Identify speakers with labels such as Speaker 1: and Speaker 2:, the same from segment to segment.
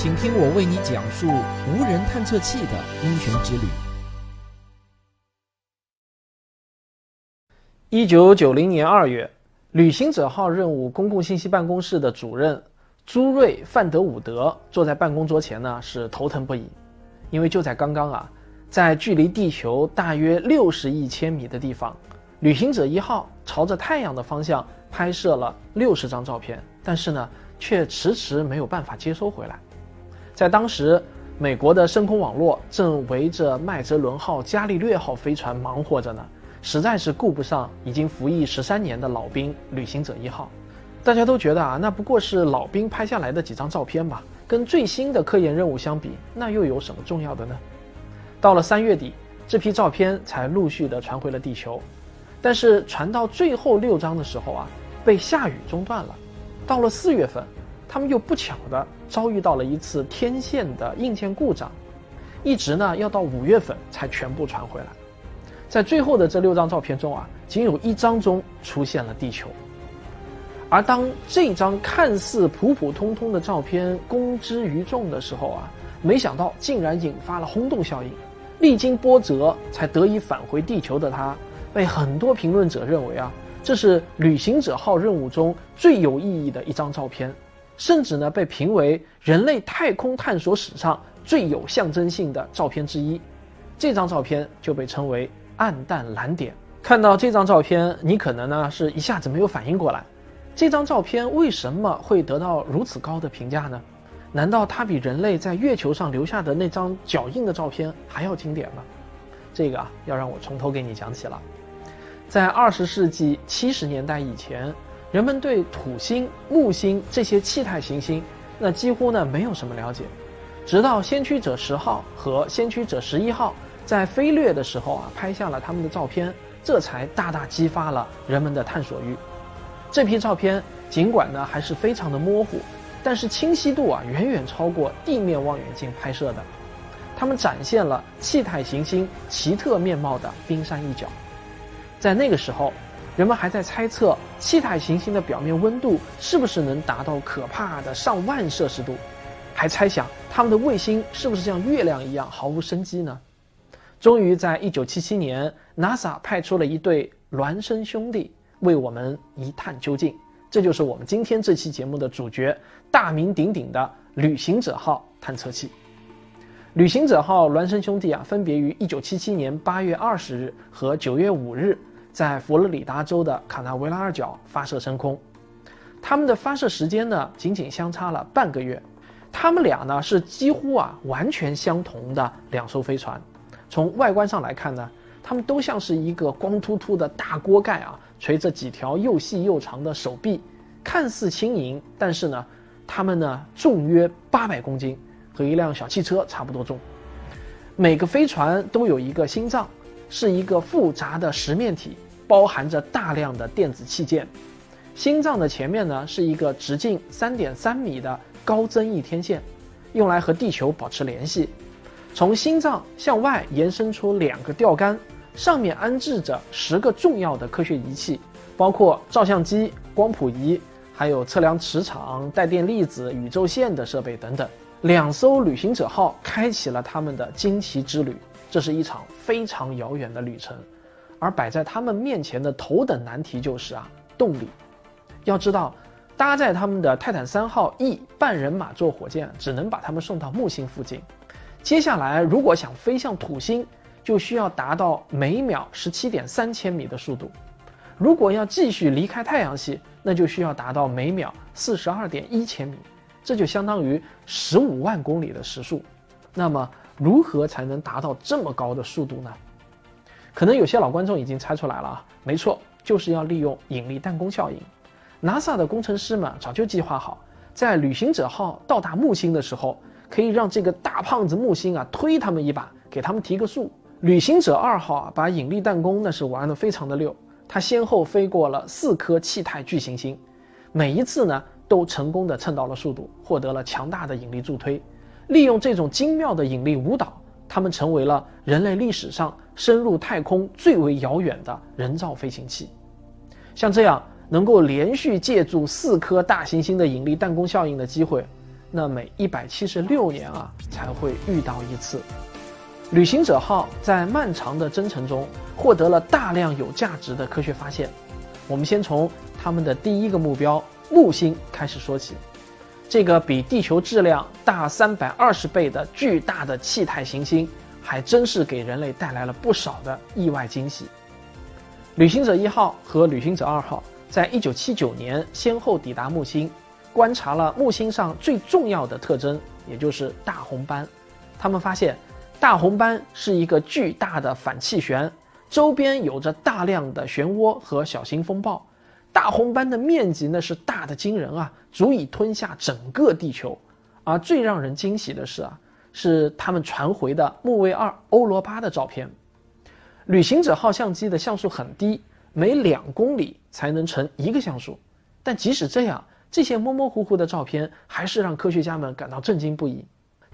Speaker 1: 请听我为你讲述无人探测器的英雄之旅。
Speaker 2: 一九九零年二月，旅行者号任务公共信息办公室的主任朱瑞·范德伍德坐在办公桌前呢，是头疼不已，因为就在刚刚啊，在距离地球大约六十亿千米的地方，旅行者一号朝着太阳的方向拍摄了六十张照片，但是呢，却迟迟没有办法接收回来。在当时，美国的深空网络正围着麦哲伦号、伽利略号飞船忙活着呢，实在是顾不上已经服役十三年的老兵旅行者一号。大家都觉得啊，那不过是老兵拍下来的几张照片吧，跟最新的科研任务相比，那又有什么重要的呢？到了三月底，这批照片才陆续的传回了地球，但是传到最后六张的时候啊，被下雨中断了。到了四月份。他们又不巧的遭遇到了一次天线的硬件故障，一直呢要到五月份才全部传回来。在最后的这六张照片中啊，仅有一张中出现了地球。而当这张看似普普通通的照片公之于众的时候啊，没想到竟然引发了轰动效应。历经波折才得以返回地球的他，被很多评论者认为啊，这是旅行者号任务中最有意义的一张照片。甚至呢，被评为人类太空探索史上最有象征性的照片之一。这张照片就被称为“暗淡蓝点”。看到这张照片，你可能呢是一下子没有反应过来，这张照片为什么会得到如此高的评价呢？难道它比人类在月球上留下的那张脚印的照片还要经典吗？这个啊，要让我从头给你讲起了。在二十世纪七十年代以前。人们对土星、木星这些气态行星，那几乎呢没有什么了解。直到先驱者十号和先驱者十一号在飞掠的时候啊，拍下了他们的照片，这才大大激发了人们的探索欲。这批照片尽管呢还是非常的模糊，但是清晰度啊远远超过地面望远镜拍摄的。它们展现了气态行星奇特面貌的冰山一角。在那个时候。人们还在猜测气态行星的表面温度是不是能达到可怕的上万摄氏度，还猜想他们的卫星是不是像月亮一样毫无生机呢？终于在1977年，NASA 派出了一对孪生兄弟为我们一探究竟。这就是我们今天这期节目的主角，大名鼎鼎的旅行者号探测器。旅行者号孪生兄弟啊，分别于1977年8月20日和9月5日。在佛罗里达州的卡纳维拉尔角发射升空，他们的发射时间呢，仅仅相差了半个月。他们俩呢，是几乎啊完全相同的两艘飞船。从外观上来看呢，他们都像是一个光秃秃的大锅盖啊，垂着几条又细又长的手臂，看似轻盈，但是呢，它们呢重约八百公斤，和一辆小汽车差不多重。每个飞船都有一个心脏，是一个复杂的十面体。包含着大量的电子器件，心脏的前面呢是一个直径三点三米的高增益天线，用来和地球保持联系。从心脏向外延伸出两个吊杆，上面安置着十个重要的科学仪器，包括照相机、光谱仪，还有测量磁场、带电粒子、宇宙线的设备等等。两艘旅行者号开启了他们的惊奇之旅，这是一场非常遥远的旅程。而摆在他们面前的头等难题就是啊，动力。要知道，搭载他们的泰坦三号 E 半人马座火箭只能把他们送到木星附近。接下来，如果想飞向土星，就需要达到每秒十七点三千米的速度。如果要继续离开太阳系，那就需要达到每秒四十二点一千米，这就相当于十五万公里的时速。那么，如何才能达到这么高的速度呢？可能有些老观众已经猜出来了啊，没错，就是要利用引力弹弓效应。NASA 的工程师们早就计划好，在旅行者号到达木星的时候，可以让这个大胖子木星啊推他们一把，给他们提个速。旅行者二号啊，把引力弹弓那是玩的非常的溜，它先后飞过了四颗气态巨行星，每一次呢都成功的蹭到了速度，获得了强大的引力助推。利用这种精妙的引力舞蹈。他们成为了人类历史上深入太空最为遥远的人造飞行器。像这样能够连续借助四颗大行星的引力弹弓效应的机会，那每一百七十六年啊才会遇到一次。旅行者号在漫长的征程中获得了大量有价值的科学发现。我们先从他们的第一个目标木星开始说起。这个比地球质量大三百二十倍的巨大的气态行星，还真是给人类带来了不少的意外惊喜。旅行者一号和旅行者二号在一九七九年先后抵达木星，观察了木星上最重要的特征，也就是大红斑。他们发现。大红斑是一个巨大的反气旋，周边有着大量的漩涡和小型风暴。大红斑的面积那是大的惊人啊，足以吞下整个地球。而最让人惊喜的是啊，是他们传回的木卫二欧罗巴的照片。旅行者号相机的像素很低，每两公里才能成一个像素。但即使这样，这些模模糊糊的照片还是让科学家们感到震惊不已。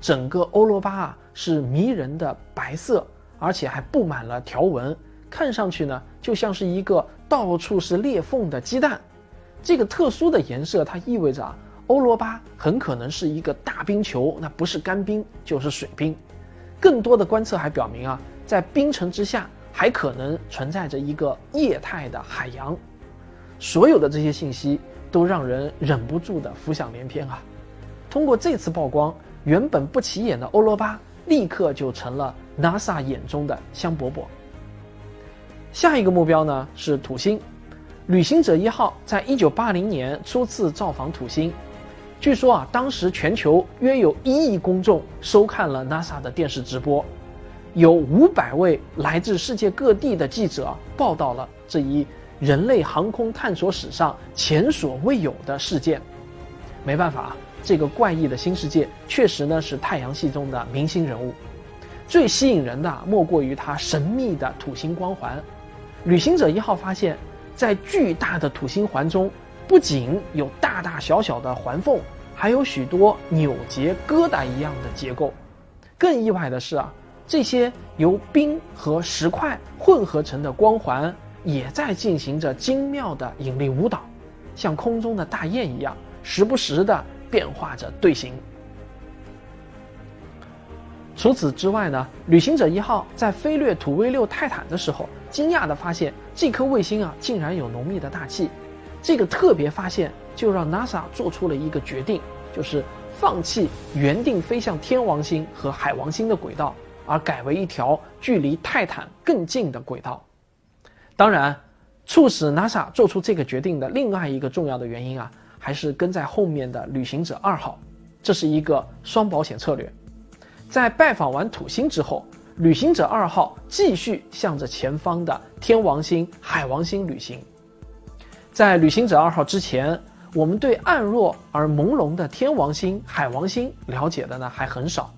Speaker 2: 整个欧罗巴啊是迷人的白色，而且还布满了条纹，看上去呢就像是一个到处是裂缝的鸡蛋。这个特殊的颜色，它意味着啊欧罗巴很可能是一个大冰球，那不是干冰就是水冰。更多的观测还表明啊，在冰层之下还可能存在着一个液态的海洋。所有的这些信息都让人忍不住的浮想联翩啊！通过这次曝光。原本不起眼的欧罗巴，立刻就成了 NASA 眼中的香饽饽。下一个目标呢是土星，旅行者一号在一九八零年初次造访土星。据说啊，当时全球约有一亿公众收看了 NASA 的电视直播，有五百位来自世界各地的记者报道了这一人类航空探索史上前所未有的事件。没办法。这个怪异的新世界确实呢是太阳系中的明星人物，最吸引人的莫过于它神秘的土星光环。旅行者一号发现，在巨大的土星环中，不仅有大大小小的环缝，还有许多扭结疙瘩一样的结构。更意外的是啊，这些由冰和石块混合成的光环也在进行着精妙的引力舞蹈，像空中的大雁一样，时不时的。变化着队形。除此之外呢，旅行者一号在飞掠土卫六泰坦的时候，惊讶地发现这颗卫星啊竟然有浓密的大气。这个特别发现就让 NASA 做出了一个决定，就是放弃原定飞向天王星和海王星的轨道，而改为一条距离泰坦更近的轨道。当然，促使 NASA 做出这个决定的另外一个重要的原因啊。还是跟在后面的旅行者二号，这是一个双保险策略。在拜访完土星之后，旅行者二号继续向着前方的天王星、海王星旅行。在旅行者二号之前，我们对暗弱而朦胧的天王星、海王星了解的呢还很少。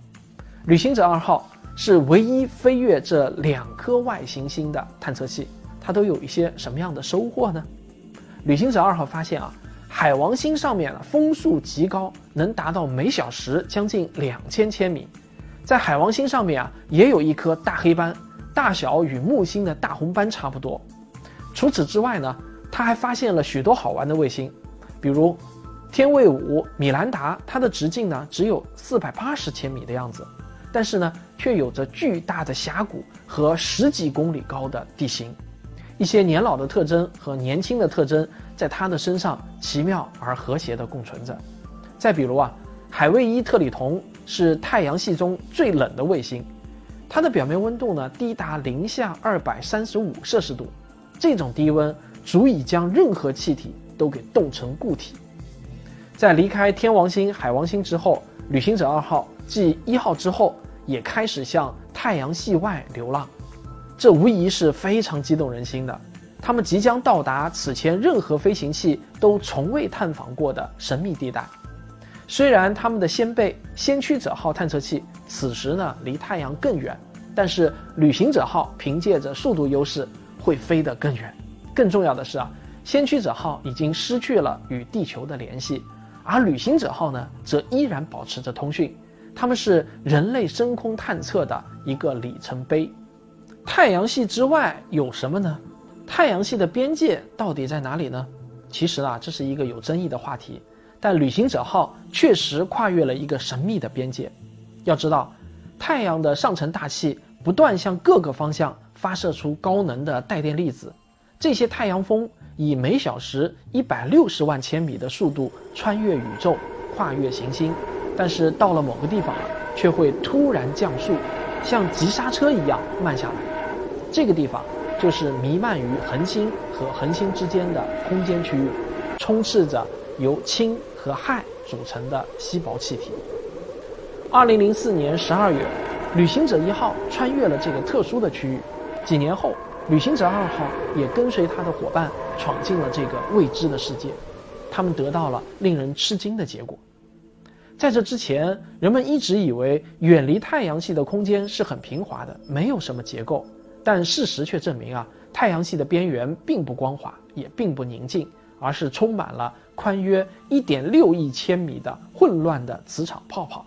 Speaker 2: 旅行者二号是唯一飞越这两颗外行星的探测器，它都有一些什么样的收获呢？旅行者二号发现啊。海王星上面风速极高，能达到每小时将近两千千米。在海王星上面啊，也有一颗大黑斑，大小与木星的大红斑差不多。除此之外呢，他还发现了许多好玩的卫星，比如天卫五米兰达，它的直径呢只有四百八十千米的样子，但是呢却有着巨大的峡谷和十几公里高的地形。一些年老的特征和年轻的特征在它的身上奇妙而和谐地共存着。再比如啊，海卫一特里同是太阳系中最冷的卫星，它的表面温度呢低达零下二百三十五摄氏度，这种低温足以将任何气体都给冻成固体。在离开天王星、海王星之后，旅行者二号继一号之后也开始向太阳系外流浪。这无疑是非常激动人心的，他们即将到达此前任何飞行器都从未探访过的神秘地带。虽然他们的先辈先驱者号探测器此时呢离太阳更远，但是旅行者号凭借着速度优势会飞得更远。更重要的是啊，先驱者号已经失去了与地球的联系，而旅行者号呢则依然保持着通讯。他们是人类深空探测的一个里程碑。太阳系之外有什么呢？太阳系的边界到底在哪里呢？其实啊，这是一个有争议的话题。但旅行者号确实跨越了一个神秘的边界。要知道，太阳的上层大气不断向各个方向发射出高能的带电粒子，这些太阳风以每小时一百六十万千米的速度穿越宇宙，跨越行星，但是到了某个地方，却会突然降速，像急刹车一样慢下来。这个地方就是弥漫于恒星和恒星之间的空间区域，充斥着由氢。和氦组成的稀薄气体。二零零四年十二月，旅行者一号穿越了这个特殊的区域。几年后，旅行者二号也跟随他的伙伴闯进了这个未知的世界。他们得到了令人吃惊的结果。在这之前，人们一直以为远离太阳系的空间是很平滑的，没有什么结构。但事实却证明啊，太阳系的边缘并不光滑，也并不宁静。而是充满了宽约一点六亿千米的混乱的磁场泡泡，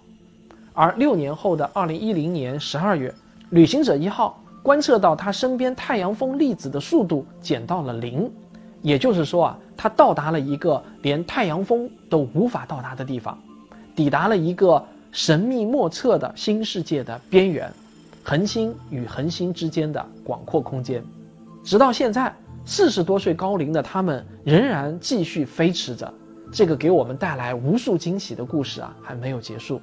Speaker 2: 而六年后的二零一零年十二月，旅行者一号观测到它身边太阳风粒子的速度减到了零，也就是说啊，它到达了一个连太阳风都无法到达的地方，抵达了一个神秘莫测的新世界的边缘，恒星与恒星之间的广阔空间，直到现在。四十多岁高龄的他们仍然继续飞驰着，这个给我们带来无数惊喜的故事啊还没有结束。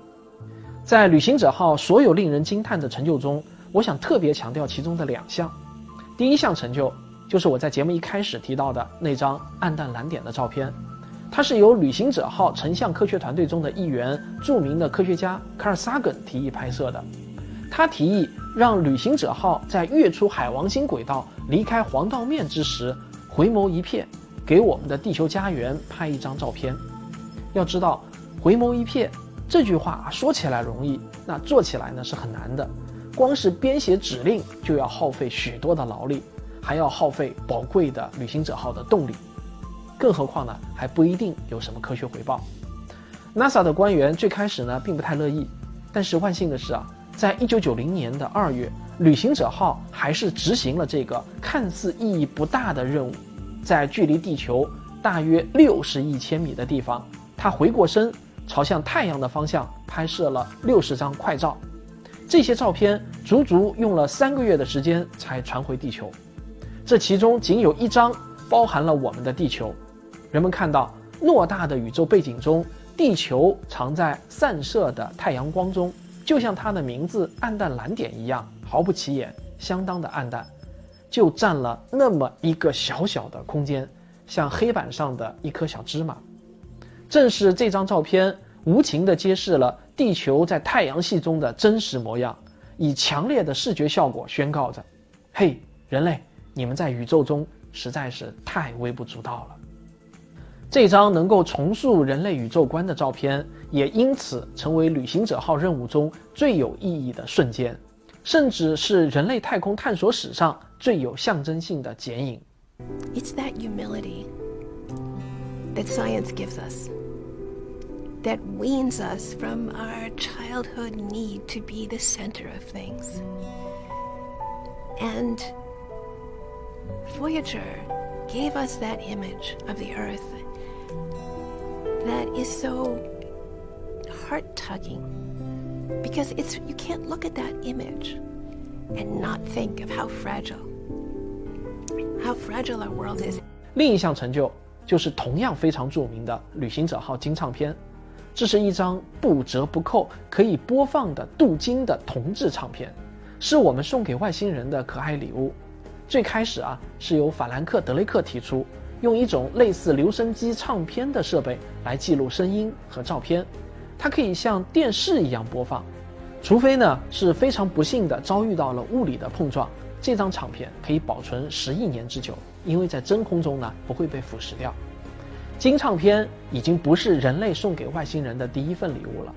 Speaker 2: 在旅行者号所有令人惊叹的成就中，我想特别强调其中的两项。第一项成就就是我在节目一开始提到的那张暗淡蓝点的照片，它是由旅行者号成像科学团队中的一员、著名的科学家卡尔萨根提议拍摄的。他提议让旅行者号在跃出海王星轨道。离开黄道面之时，回眸一瞥，给我们的地球家园拍一张照片。要知道，回眸一瞥这句话说起来容易，那做起来呢是很难的。光是编写指令就要耗费许多的劳力，还要耗费宝贵的旅行者号的动力，更何况呢还不一定有什么科学回报。NASA 的官员最开始呢并不太乐意，但是万幸的是啊，在一九九零年的二月。旅行者号还是执行了这个看似意义不大的任务，在距离地球大约六十亿千米的地方，它回过身，朝向太阳的方向拍摄了六十张快照。这些照片足足用了三个月的时间才传回地球，这其中仅有一张包含了我们的地球。人们看到偌大的宇宙背景中，地球藏在散射的太阳光中，就像它的名字“暗淡蓝点”一样。毫不起眼，相当的暗淡，就占了那么一个小小的空间，像黑板上的一颗小芝麻。正是这张照片，无情地揭示了地球在太阳系中的真实模样，以强烈的视觉效果宣告着：“嘿，人类，你们在宇宙中实在是太微不足道了。”这张能够重塑人类宇宙观的照片，也因此成为旅行者号任务中最有意义的瞬间。甚至是人类太空探索史上最有象征性的剪影。
Speaker 3: It's that humility that science gives us, that weans us from our childhood need to be the center of things. And Voyager gave us that image of the Earth that is so heart tugging because it's you can't look at that image and not think of how fragile how fragile our world is
Speaker 2: 另一项成就就是同样非常著名的旅行者号金唱片这是一张不折不扣可以播放的镀金的铜制唱片是我们送给外星人的可爱礼物最开始啊是由法兰克德雷克提出用一种类似留声机唱片的设备来记录声音和照片它可以像电视一样播放，除非呢是非常不幸的遭遇到了物理的碰撞，这张唱片可以保存十亿年之久，因为在真空中呢不会被腐蚀掉。金唱片已经不是人类送给外星人的第一份礼物了，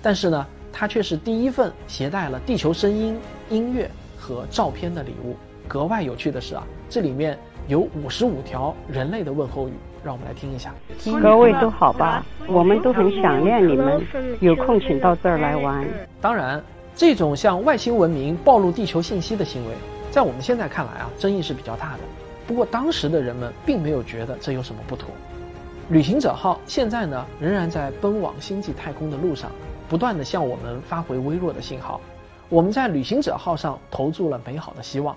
Speaker 2: 但是呢，它却是第一份携带了地球声音、音乐和照片的礼物。格外有趣的是啊，这里面有五十五条人类的问候语。让我们来听一下。
Speaker 4: 各位都好吧？我们都很想念你们，有空请到这儿来玩。
Speaker 2: 当然，这种向外星文明暴露地球信息的行为，在我们现在看来啊，争议是比较大的。不过当时的人们并没有觉得这有什么不妥。旅行者号现在呢，仍然在奔往星际太空的路上，不断的向我们发回微弱的信号。我们在旅行者号上投注了美好的希望，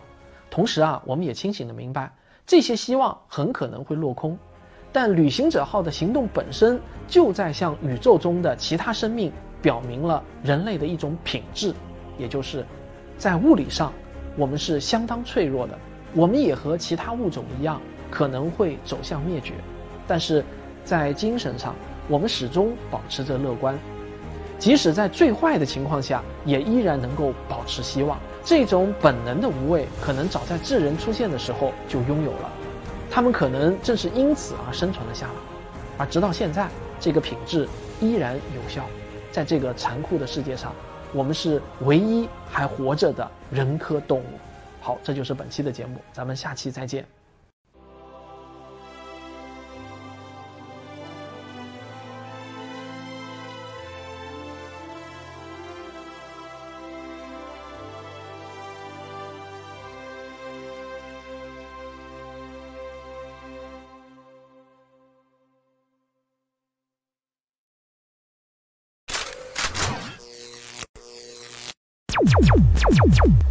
Speaker 2: 同时啊，我们也清醒的明白，这些希望很可能会落空。但旅行者号的行动本身就在向宇宙中的其他生命表明了人类的一种品质，也就是在物理上，我们是相当脆弱的，我们也和其他物种一样可能会走向灭绝。但是，在精神上，我们始终保持着乐观。即使在最坏的情况下，也依然能够保持希望。这种本能的无畏，可能早在智人出现的时候就拥有了。他们可能正是因此而生存了下来，而直到现在，这个品质依然有效。在这个残酷的世界上，我们是唯一还活着的人科动物。好，这就是本期的节目，咱们下期再见。
Speaker 5: You